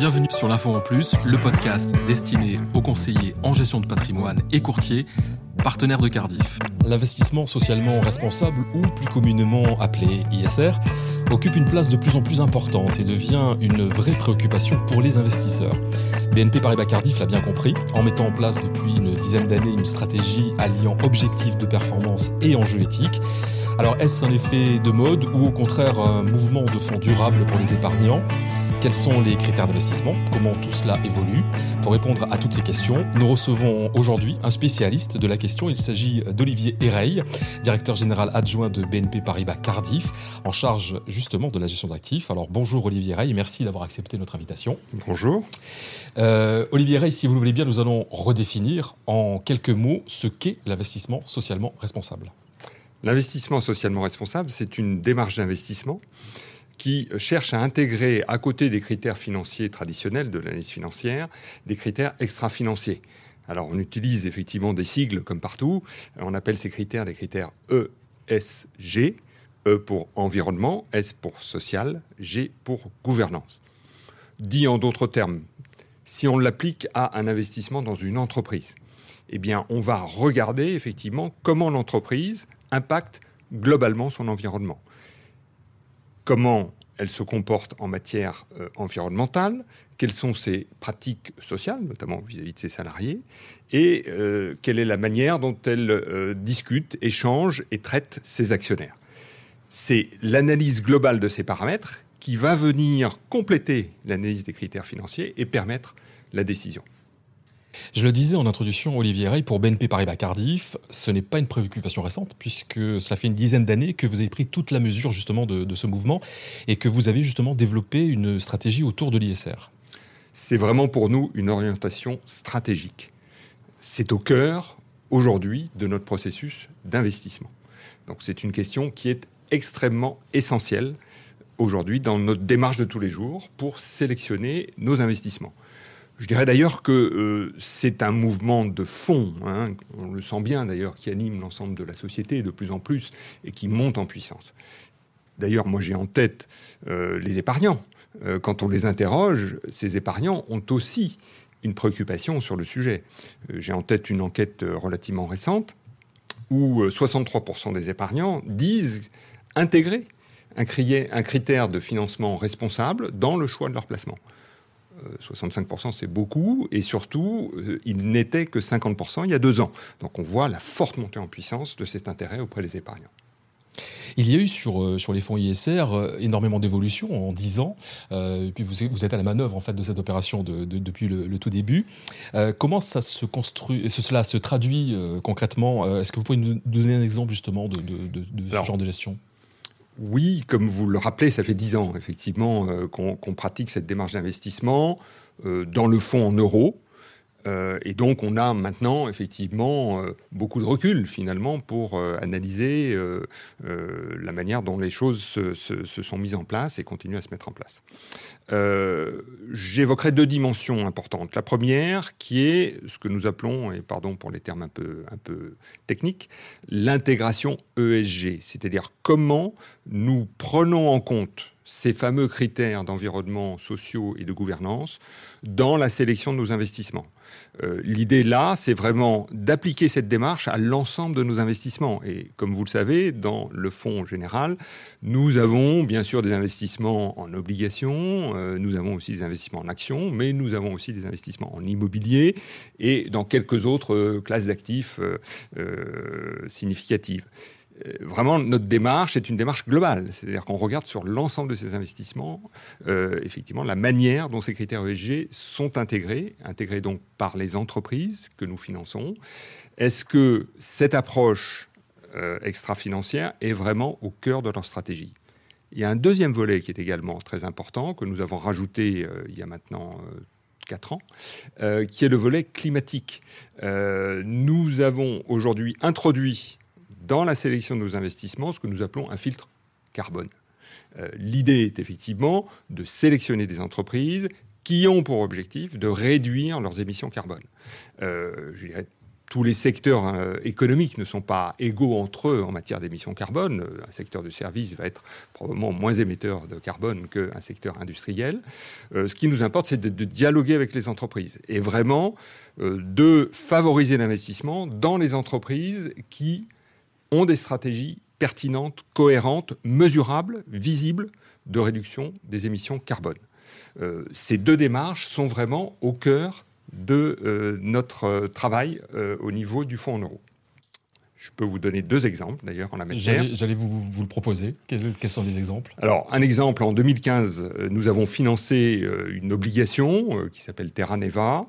Bienvenue sur l'Info en Plus, le podcast destiné aux conseillers en gestion de patrimoine et courtiers, partenaires de Cardiff. L'investissement socialement responsable, ou plus communément appelé ISR, occupe une place de plus en plus importante et devient une vraie préoccupation pour les investisseurs. BNP Paribas Cardiff l'a bien compris, en mettant en place depuis une dizaine d'années une stratégie alliant objectifs de performance et enjeux éthiques. Alors est-ce un effet de mode ou au contraire un mouvement de fonds durable pour les épargnants? Quels sont les critères d'investissement Comment tout cela évolue Pour répondre à toutes ces questions, nous recevons aujourd'hui un spécialiste de la question. Il s'agit d'Olivier Héreil, directeur général adjoint de BNP Paribas Cardiff, en charge justement de la gestion d'actifs. Alors bonjour Olivier Héreil, merci d'avoir accepté notre invitation. Bonjour. Euh, Olivier Héreil, si vous le voulez bien, nous allons redéfinir en quelques mots ce qu'est l'investissement socialement responsable. L'investissement socialement responsable, c'est une démarche d'investissement qui cherche à intégrer, à côté des critères financiers traditionnels de l'analyse financière, des critères extra-financiers. Alors on utilise effectivement des sigles comme partout. On appelle ces critères des critères ESG. E pour environnement, S pour social, G pour gouvernance. Dit en d'autres termes, si on l'applique à un investissement dans une entreprise, eh bien, on va regarder effectivement comment l'entreprise impacte globalement son environnement comment elle se comporte en matière euh, environnementale, quelles sont ses pratiques sociales, notamment vis-à-vis de ses salariés, et euh, quelle est la manière dont elle euh, discute, échange et traite ses actionnaires. C'est l'analyse globale de ces paramètres qui va venir compléter l'analyse des critères financiers et permettre la décision. Je le disais en introduction, Olivier Rey, pour BNP Paribas Cardiff, ce n'est pas une préoccupation récente, puisque cela fait une dizaine d'années que vous avez pris toute la mesure justement de, ce mouvement et que vous avez justement développé une stratégie autour de l'ISR. C'est vraiment pour nous une orientation stratégique. C'est au cœur aujourd'hui de notre processus d'investissement. Donc c'est une question qui est extrêmement essentielle aujourd'hui dans notre démarche de tous les jours pour sélectionner nos investissements. Je dirais d'ailleurs que euh, c'est un mouvement de fond, hein, on le sent bien d'ailleurs, qui anime l'ensemble de la société de plus en plus et qui monte en puissance. D'ailleurs, moi j'ai en tête euh, les épargnants. Euh, quand on les interroge, ces épargnants ont aussi une préoccupation sur le sujet. j'ai en tête une enquête relativement récente où 63% des épargnants disent intégrer un critère de financement responsable dans le choix de leur placement. 65% c'est beaucoup, et surtout, euh, il n'était que 50% il y a deux ans. Donc on voit la forte montée en puissance de cet intérêt auprès des épargnants. Il y a eu sur, euh, sur les fonds ISR euh, énormément d'évolutions en 10 ans, et puis vous, vous, êtes à la manœuvre en fait de cette opération depuis le, tout début. comment ça se construit, cela se traduit concrètement? Est-ce que vous pouvez nous donner un exemple justement de, ce genre de gestion? Oui, comme vous le rappelez, ça fait dix ans effectivement euh, qu'on pratique cette démarche d'investissement euh, dans le fonds en euros. Euh, et donc on a maintenant effectivement beaucoup de recul finalement pour analyser la manière dont les choses se, sont mises en place et continuent à se mettre en place. J'évoquerai deux dimensions importantes. La première qui est ce que nous appelons, et pardon pour les termes un peu, un peu techniques, l'intégration ESG, c'est-à-dire comment nous prenons en compte ces fameux critères d'environnement sociaux et de gouvernance dans la sélection de nos investissements. Euh, l'idée là, c'est vraiment d'appliquer cette démarche à l'ensemble de nos investissements. Et comme vous le savez, dans le fonds général, nous avons bien sûr des investissements en obligations, euh, nous avons aussi des investissements en actions, mais nous avons aussi des investissements en immobilier et dans quelques autres euh, classes d'actifs significatives. Euh, vraiment, notre démarche est une démarche globale. C'est-à-dire qu'on regarde sur l'ensemble de ces investissements, euh, effectivement, la manière dont ces critères ESG sont intégrés, intégrés donc par les entreprises que nous finançons. Est-ce que cette approche euh, extra-financière est vraiment au cœur de leur stratégie? Il y a un deuxième volet qui est également très important, que nous avons rajouté il y a maintenant... 4 ans, qui est le volet climatique. nous avons aujourd'hui introduit dans la sélection de nos investissements ce que nous appelons un filtre carbone. Euh, l'idée est effectivement de sélectionner des entreprises qui ont pour objectif de réduire leurs émissions carbone. Euh, je dirais tous les secteurs euh, économiques ne sont pas égaux entre eux en matière d'émissions carbone. Euh, un secteur de services va être probablement moins émetteur de carbone qu'un secteur industriel. Ce qui nous importe, c'est de, dialoguer avec les entreprises et vraiment de favoriser l'investissement dans les entreprises qui ont des stratégies pertinentes, cohérentes, mesurables, visibles de réduction des émissions carbone. ces deux démarches sont vraiment au cœur de euh, notre euh, travail euh, au niveau du fonds en euros. Je peux vous donner deux exemples d'ailleurs en la matière. J'allais vous, vous, le proposer. Quels, sont les exemples? Alors, un exemple, en 2015, nous avons financé une obligation qui s'appelle Terra Neva.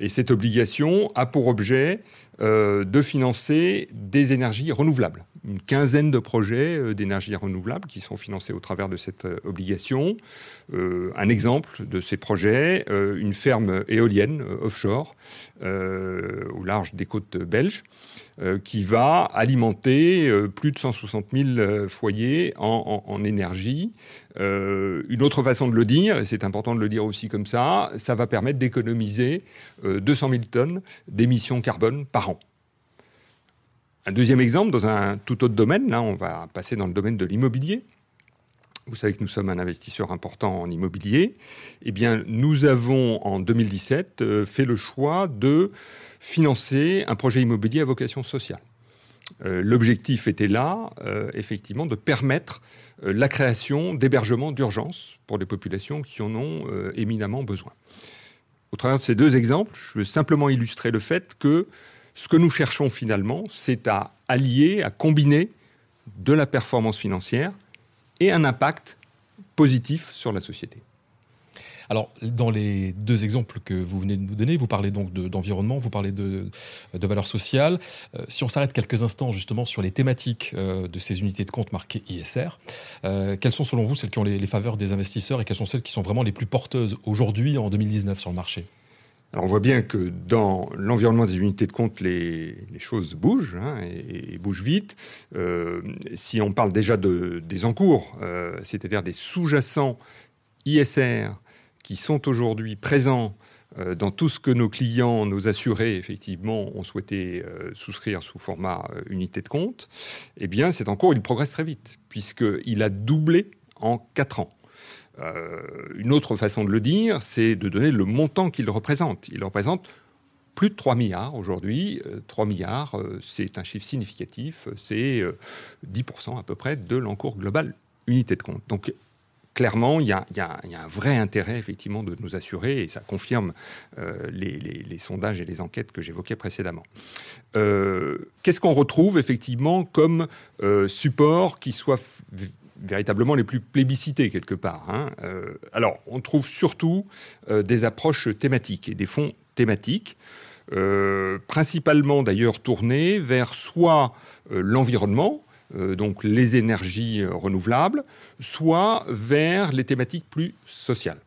Et cette obligation a pour objet de financer des énergies renouvelables une quinzaine de projets euh, d'énergie renouvelable qui sont financés au travers de cette euh, obligation. Euh, un exemple de ces projets, une ferme éolienne offshore au large des côtes belges qui va alimenter plus de 160 000 foyers en énergie. Une autre façon de le dire, et c'est important de le dire aussi comme ça, ça va permettre d'économiser 200 000 tonnes d'émissions carbone par an. Un deuxième exemple, dans un tout autre domaine, là on va passer dans le domaine de l'immobilier. Vous savez que nous sommes un investisseur important en immobilier. Eh bien, nous avons en 2017 euh, fait le choix de financer un projet immobilier à vocation sociale. Euh, l'objectif était là, euh, effectivement, de permettre la création d'hébergements d'urgence pour les populations qui en ont éminemment besoin. Au travers de ces deux exemples, je veux simplement illustrer le fait que ce que nous cherchons finalement, c'est à allier, à combiner de la performance financière et un impact positif sur la société. Alors, dans les deux exemples que vous venez de nous donner, vous parlez donc d'environnement, vous parlez de, de valeurs sociales. Euh, si on s'arrête quelques instants justement sur les thématiques euh, de ces unités de compte marquées ISR, euh, quelles sont selon vous celles qui ont les, faveurs des investisseurs et quelles sont celles qui sont vraiment les plus porteuses aujourd'hui en 2019 sur le marché? Alors on voit bien que dans l'environnement des unités de compte, les, choses bougent hein, et, bougent vite. Si on parle déjà de, des encours, euh, c'est-à-dire des sous-jacents ISR qui sont aujourd'hui présents euh, dans tout ce que nos clients, nos assurés, effectivement, ont souhaité souscrire sous format unité de compte, eh bien cet encours, il progresse très vite, puisqu'il a doublé en 4 ans. Euh, une autre façon de le dire, c'est de donner le montant qu'il représente. Il représente plus de 3 milliards aujourd'hui. 3 euh, milliards, euh, c'est un chiffre significatif, c'est 10% à peu près de l'encours global unité de compte. Donc clairement, il y, a, un vrai intérêt effectivement de nous assurer, et ça confirme les, sondages et les enquêtes que j'évoquais précédemment. Qu'est-ce qu'on retrouve effectivement comme support qui soit véritablement les plus plébiscités quelque part. Hein. Euh, alors, on trouve surtout euh, des approches thématiques et des fonds thématiques, euh, principalement d'ailleurs tournés vers soit l'environnement, donc les énergies renouvelables, soit vers les thématiques plus sociales.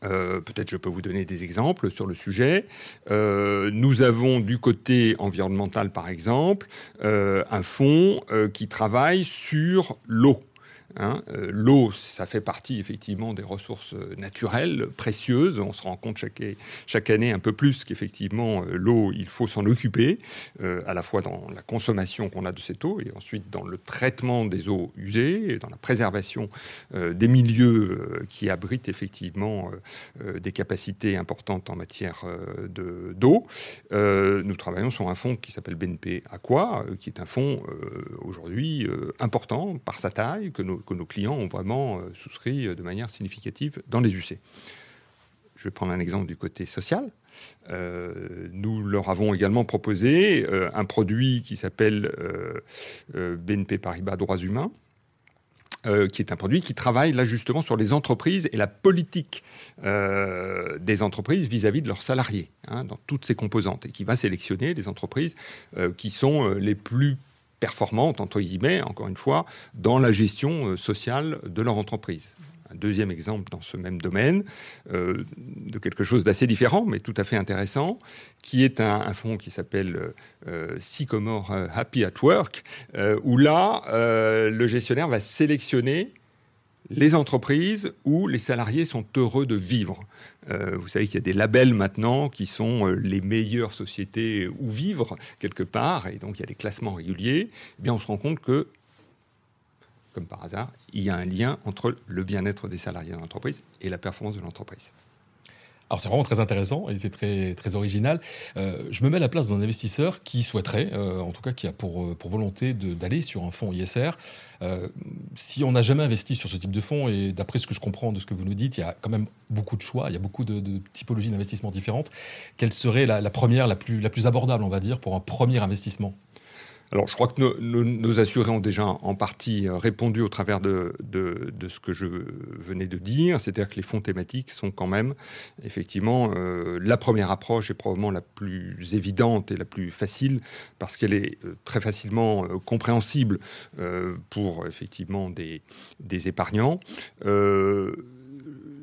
Peut-être je peux vous donner des exemples sur le sujet. nous avons du côté environnemental, par exemple, un fonds qui travaille sur l'eau. Hein. Euh, l'eau, ça fait partie effectivement des ressources euh, naturelles précieuses. On se rend compte chaque, année un peu plus qu'effectivement euh, l'eau, il faut s'en occuper, à la fois dans la consommation qu'on a de cette eau et ensuite dans le traitement des eaux usées, et dans la préservation des milieux qui abritent effectivement des capacités importantes en matière d'eau. nous travaillons sur un fonds qui s'appelle BNP Aqua, qui est un fonds aujourd'hui important par sa taille que nos que nos clients ont vraiment euh, souscrit euh, de manière significative dans les UC. Je vais prendre un exemple du côté social. Euh, nous leur avons également proposé un produit qui s'appelle BNP Paribas Droits Humains, qui est un produit qui travaille là justement sur les entreprises et la politique des entreprises vis-à-vis de leurs salariés, hein, dans toutes ses composantes, et qui va sélectionner les entreprises qui sont les plus performantes, entre guillemets, encore une fois, dans la gestion euh, sociale de leur entreprise. Un deuxième exemple dans ce même domaine, euh, de quelque chose d'assez différent, mais tout à fait intéressant, qui est un, fonds qui s'appelle euh, Sycomore Happy at Work, où là, le gestionnaire va sélectionner les entreprises où les salariés sont heureux de vivre. Euh, vous savez qu'il y a des labels maintenant qui sont euh, les meilleures sociétés où vivre quelque part, et donc il y a des classements réguliers. Eh bien, on se rend compte que, comme par hasard, il y a un lien entre le bien-être des salariés de l'entreprise et la performance de l'entreprise. Alors c'est vraiment très intéressant et c'est très, très original. Euh, je me mets à la place d'un investisseur qui souhaiterait, euh, en tout cas qui a pour, euh, pour volonté d'aller sur un fonds ISR. si on n'a jamais investi sur ce type de fonds, et d'après ce que je comprends de ce que vous nous dites, il y a quand même beaucoup de choix, il y a beaucoup de, typologies d'investissement différentes. Quelle serait la, la, première, la plus, la plus abordable, on va dire, pour un premier investissement? Alors, je crois que nos, assurés ont déjà en partie euh, répondu au travers de, ce que je venais de dire, c'est-à-dire que les fonds thématiques sont quand même, effectivement, euh, la première approche est probablement la plus évidente et la plus facile, parce qu'elle est euh, très facilement compréhensible pour, effectivement, des, des épargnants.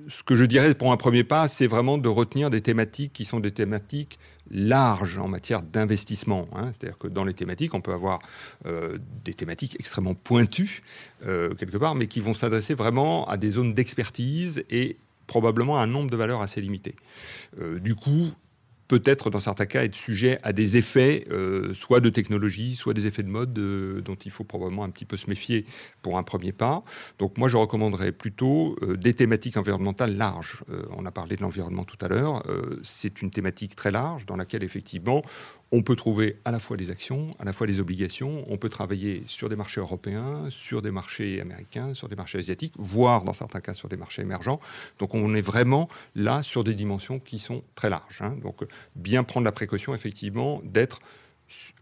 Ce que je dirais pour un premier pas, c'est vraiment de retenir des thématiques qui sont des thématiques larges en matière d'investissement. Hein. C'est-à-dire que dans les thématiques, on peut avoir euh, des thématiques extrêmement pointues, euh, quelque part, mais qui vont s'adresser vraiment à des zones d'expertise et probablement à un nombre de valeurs assez limité. Euh, du coup, peut-être dans certains cas être sujet à des effets, euh, soit de technologie, soit des effets de mode euh, dont il faut probablement un petit peu se méfier pour un premier pas. Donc moi je recommanderais plutôt euh, des thématiques environnementales larges. on a parlé de l'environnement tout à l'heure. c'est une thématique très large dans laquelle effectivement on peut trouver à la fois des actions, à la fois des obligations. On peut travailler sur des marchés européens, sur des marchés américains, sur des marchés asiatiques, voire dans certains cas sur des marchés émergents. Donc on est vraiment là sur des dimensions qui sont très larges. Hein. Donc bien prendre la précaution effectivement d'être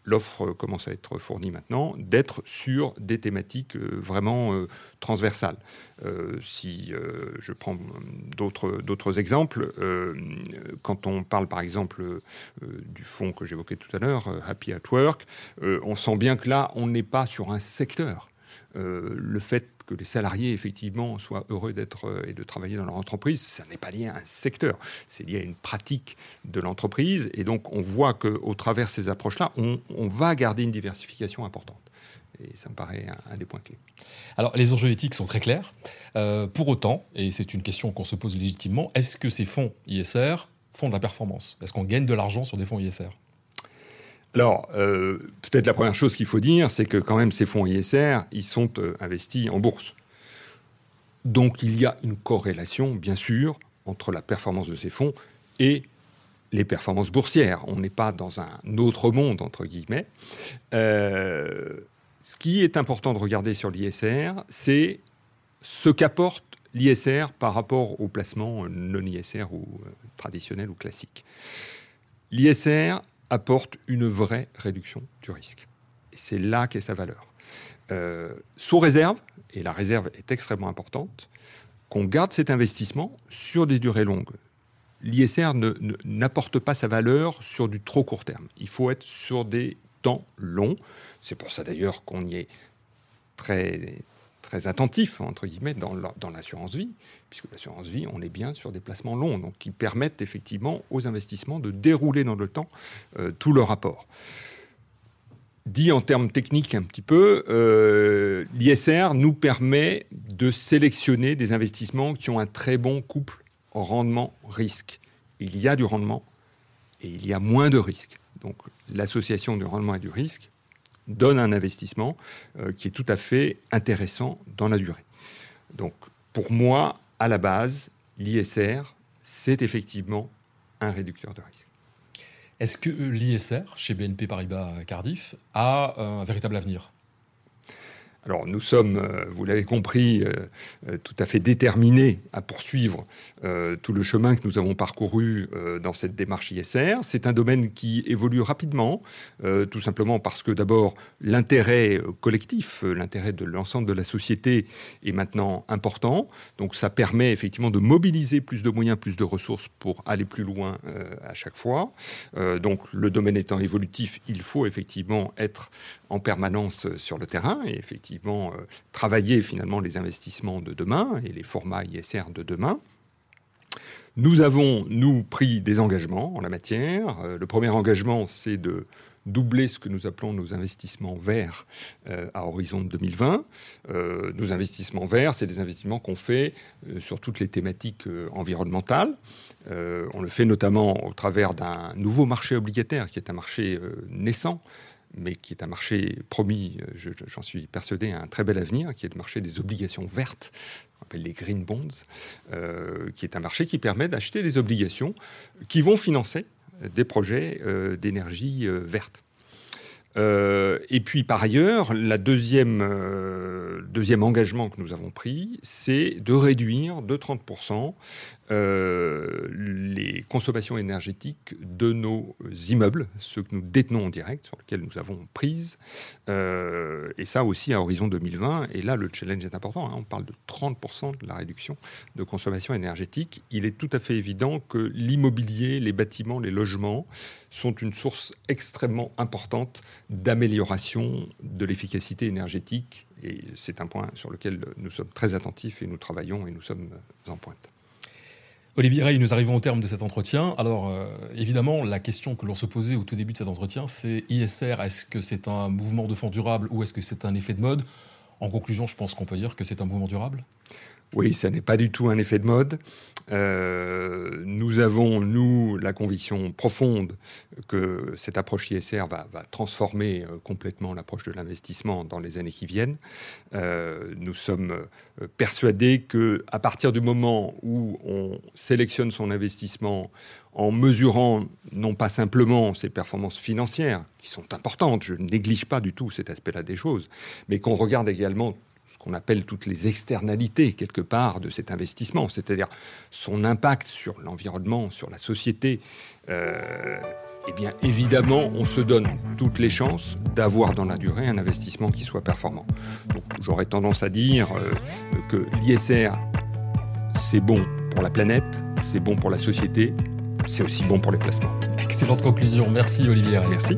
l'offre commence à être fournie maintenant, d'être sur des thématiques euh, vraiment euh, transversales. Euh, si je prends d'autres exemples, quand on parle par exemple du fonds que j'évoquais tout à l'heure, Happy at Work, on sent bien que là, on n'est pas sur un secteur. Le fait que les salariés, effectivement, soient heureux d'être euh, et de travailler dans leur entreprise, ça n'est pas lié à un secteur, c'est lié à une pratique de l'entreprise. Et donc, on voit qu'au travers ces approches-là, on, va garder une diversification importante. Et ça me paraît un, des points clés. Alors, les enjeux éthiques sont très clairs. Euh, pour autant, et c'est une question qu'on se pose légitimement, est-ce que ces fonds ISR font de la performance? Est-ce qu'on gagne de l'argent sur des fonds ISR alors, euh, peut-être la première chose qu'il faut dire, c'est que quand même ces fonds ISR, ils sont euh, investis en bourse. Donc il y a une corrélation, bien sûr, entre la performance de ces fonds et les performances boursières. On n'est pas dans un autre monde, entre guillemets. Euh, ce qui est important de regarder sur l'ISR, c'est ce qu'apporte l'ISR par rapport au placement non ISR ou traditionnel ou classique. L'ISR apporte une vraie réduction du risque. C'est là qu'est sa valeur. Euh, sous réserve, et la réserve est extrêmement importante, qu'on garde cet investissement sur des durées longues. L'ISR n'apporte pas sa valeur sur du trop court terme. Il faut être sur des temps longs. C'est pour ça d'ailleurs qu'on y est très, très attentif, entre guillemets, dans l'assurance vie, puisque l'assurance vie, on est bien sur des placements longs, donc qui permettent effectivement aux investissements de dérouler dans le temps euh, tout leur rapport. Dit en termes techniques un petit peu, euh, l'ISR nous permet de sélectionner des investissements qui ont un très bon couple rendement-risque. Il y a du rendement et il y a moins de risque. Donc l'association du rendement et du risque donne un investissement euh, qui est tout à fait intéressant dans la durée. Donc, pour moi, à la base, l'ISR, c'est effectivement un réducteur de risque. Est-ce que l'ISR, chez BNP Paribas Cardiff, a un véritable avenir? Alors nous sommes, euh, vous l'avez compris, euh, euh, tout à fait déterminés à poursuivre tout le chemin que nous avons parcouru dans cette démarche ISR. C'est un domaine qui évolue rapidement, tout simplement parce que d'abord l'intérêt collectif, l'intérêt de l'ensemble de la société est maintenant important. Donc ça permet effectivement de mobiliser plus de moyens, plus de ressources pour aller plus loin à chaque fois. donc le domaine étant évolutif, il faut effectivement être en permanence sur le terrain et effectivement euh, travailler finalement les investissements de demain et les formats ISR de demain. Nous avons, nous, pris des engagements en la matière. Euh, le premier engagement, c'est de doubler ce que nous appelons nos investissements verts à horizon de 2020. nos investissements verts, c'est des investissements qu'on fait sur toutes les thématiques environnementales. on le fait notamment au travers d'un nouveau marché obligataire qui est un marché naissant mais qui est un marché promis, euh, j'en suis persuadé, à un très bel avenir, qui est le marché des obligations vertes, on appelle les green bonds, euh, qui est un marché qui permet d'acheter des obligations qui vont financer des projets euh, d'énergie verte. Euh, et puis par ailleurs, la deuxième, euh, deuxième engagement que nous avons pris, c'est de réduire de 30% euh, les consommations énergétiques de nos immeubles, ceux que nous détenons en direct, sur lesquels nous avons prise. et ça aussi à horizon 2020. Et là, le challenge est important. Hein. on parle de 30% de la réduction de consommation énergétique. Il est tout à fait évident que l'immobilier, les bâtiments, les logements sont une source extrêmement importante d'amélioration de l'efficacité énergétique. Et c'est un point sur lequel nous sommes très attentifs et nous travaillons et nous sommes en pointe. Olivier Rey, nous arrivons au terme de cet entretien. Alors, euh, évidemment, la question que l'on se posait au tout début de cet entretien, c'est ISR, est-ce que c'est un mouvement de fond durable ou est-ce que c'est un effet de mode? En conclusion, je pense qu'on peut dire que c'est un mouvement durable oui, ça n'est pas du tout un effet de mode. Euh, nous avons, nous, la conviction profonde que cette approche ISR va, transformer euh, complètement l'approche de l'investissement dans les années qui viennent. Euh, nous sommes persuadés que à partir du moment où on sélectionne son investissement en mesurant non pas simplement ses performances financières, qui sont importantes, je ne néglige pas du tout cet aspect-là des choses, mais qu'on regarde également ce qu'on appelle toutes les externalités, quelque part, de cet investissement, c'est-à-dire son impact sur l'environnement, sur la société, euh, eh bien, évidemment, on se donne toutes les chances d'avoir dans la durée un investissement qui soit performant. Donc, j'aurais tendance à dire euh, que l'ISR, c'est bon pour la planète, c'est bon pour la société, c'est aussi bon pour les placements. Excellente conclusion. Merci, Olivier. Merci.